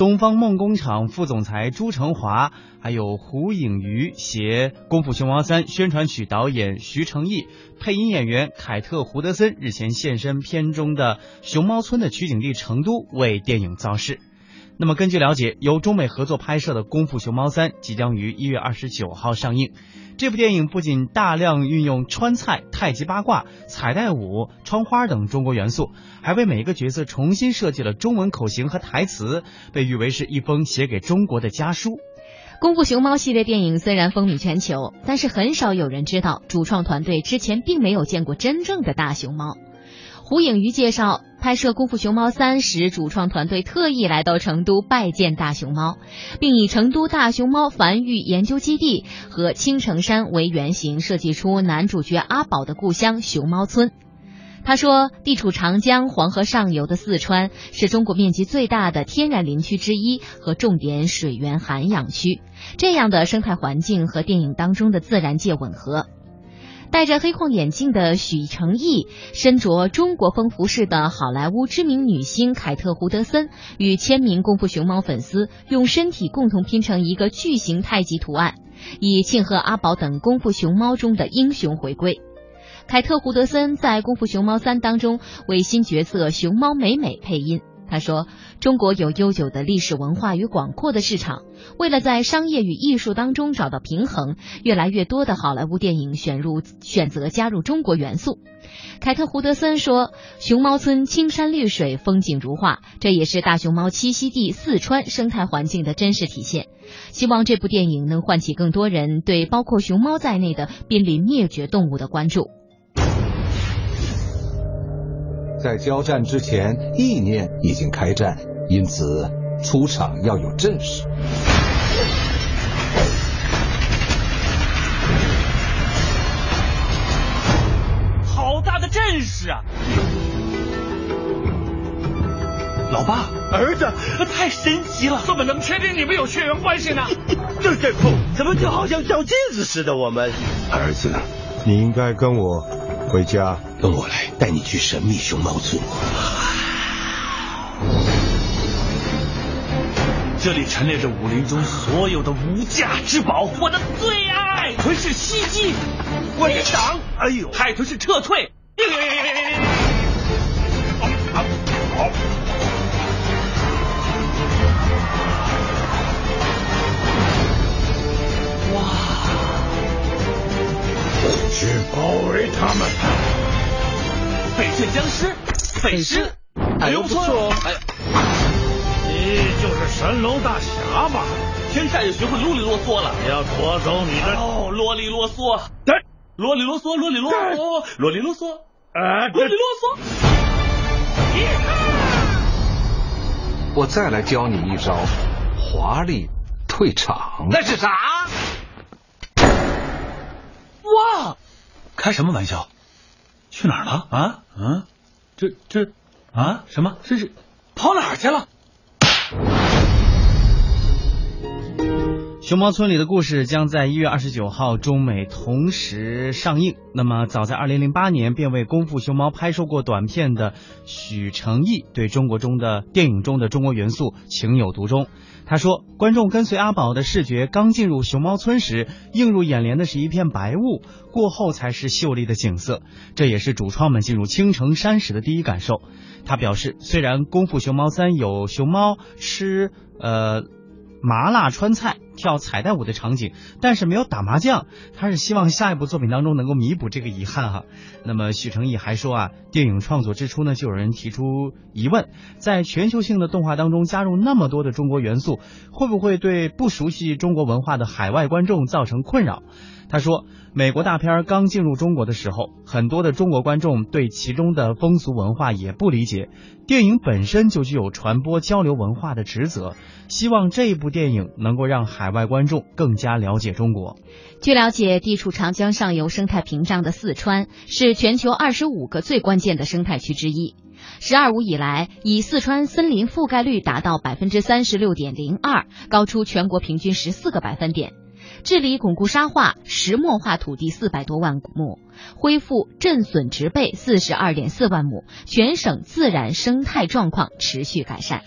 东方梦工厂副总裁朱成华，还有胡颖瑜携《功夫熊猫三》宣传曲导演徐成义、配音演员凯特·胡德森日前现身片中的熊猫村的取景地成都，为电影造势。那么，根据了解，由中美合作拍摄的《功夫熊猫三》即将于一月二十九号上映。这部电影不仅大量运用川菜、太极八卦、彩带舞、窗花等中国元素，还为每一个角色重新设计了中文口型和台词，被誉为是一封写给中国的家书。《功夫熊猫》系列电影虽然风靡全球，但是很少有人知道，主创团队之前并没有见过真正的大熊猫。胡颖瑜介绍，拍摄《功夫熊猫三》时，主创团队特意来到成都拜见大熊猫，并以成都大熊猫繁育研究基地和青城山为原型，设计出男主角阿宝的故乡熊猫村。他说，地处长江、黄河上游的四川是中国面积最大的天然林区之一和重点水源涵养区，这样的生态环境和电影当中的自然界吻合。戴着黑框眼镜的许成义，身着中国风服饰的好莱坞知名女星凯特·胡德森，与千名功夫熊猫粉丝用身体共同拼成一个巨型太极图案，以庆贺阿宝等功夫熊猫中的英雄回归。凯特·胡德森在《功夫熊猫三》当中为新角色熊猫美美配音。他说：“中国有悠久的历史文化与广阔的市场，为了在商业与艺术当中找到平衡，越来越多的好莱坞电影选入选择加入中国元素。”凯特·胡德森说：“熊猫村青山绿水，风景如画，这也是大熊猫栖息地四川生态环境的真实体现。希望这部电影能唤起更多人对包括熊猫在内的濒临灭绝动物的关注。”在交战之前，意念已经开战，因此出场要有阵势。好大的阵势啊！老爸，儿子，太神奇了！怎么能确定你们有血缘关系呢？这这不，怎么就好像照镜子似的？我们儿子，你应该跟我回家。跟我来，带你去神秘熊猫村。这里陈列着武林中所有的无价之宝，我的最爱。海豚是袭击，我的挡。哎呦，海豚是撤退。好，去包围他们。翡翠僵尸，匪尸，哎呦不错哦！哎，你就是神龙大侠吧？现在也学会啰里啰嗦了。要夺走你的哦，啰里啰嗦。对，啰里啰嗦，啰里啰嗦，啰里啰嗦。啊，啰里啰嗦。我再来教你一招，华丽退场。那是啥？哇！开什么玩笑？去哪儿了？啊，嗯，这这啊，什么？这是跑哪儿去了？熊猫村里的故事将在一月二十九号中美同时上映。那么，早在二零零八年便为《功夫熊猫》拍摄过短片的许成义，对中国中的电影中的中国元素情有独钟。他说：“观众跟随阿宝的视觉刚进入熊猫村时，映入眼帘的是一片白雾，过后才是秀丽的景色。这也是主创们进入青城山时的第一感受。”他表示：“虽然《功夫熊猫三》有熊猫吃呃。”麻辣川菜、跳彩带舞的场景，但是没有打麻将。他是希望下一部作品当中能够弥补这个遗憾哈。那么许成义还说啊，电影创作之初呢，就有人提出疑问，在全球性的动画当中加入那么多的中国元素，会不会对不熟悉中国文化的海外观众造成困扰？他说，美国大片刚进入中国的时候，很多的中国观众对其中的风俗文化也不理解。电影本身就具有传播交流文化的职责，希望这一部电影能够让海外观众更加了解中国。据了解，地处长江上游生态屏障的四川是全球二十五个最关键的生态区之一。“十二五”以来，以四川森林覆盖率达到百分之三十六点零二，高出全国平均十四个百分点。治理巩固沙化、石漠化土地四百多万亩，恢复震损植被四十二点四万亩，全省自然生态状况持续改善。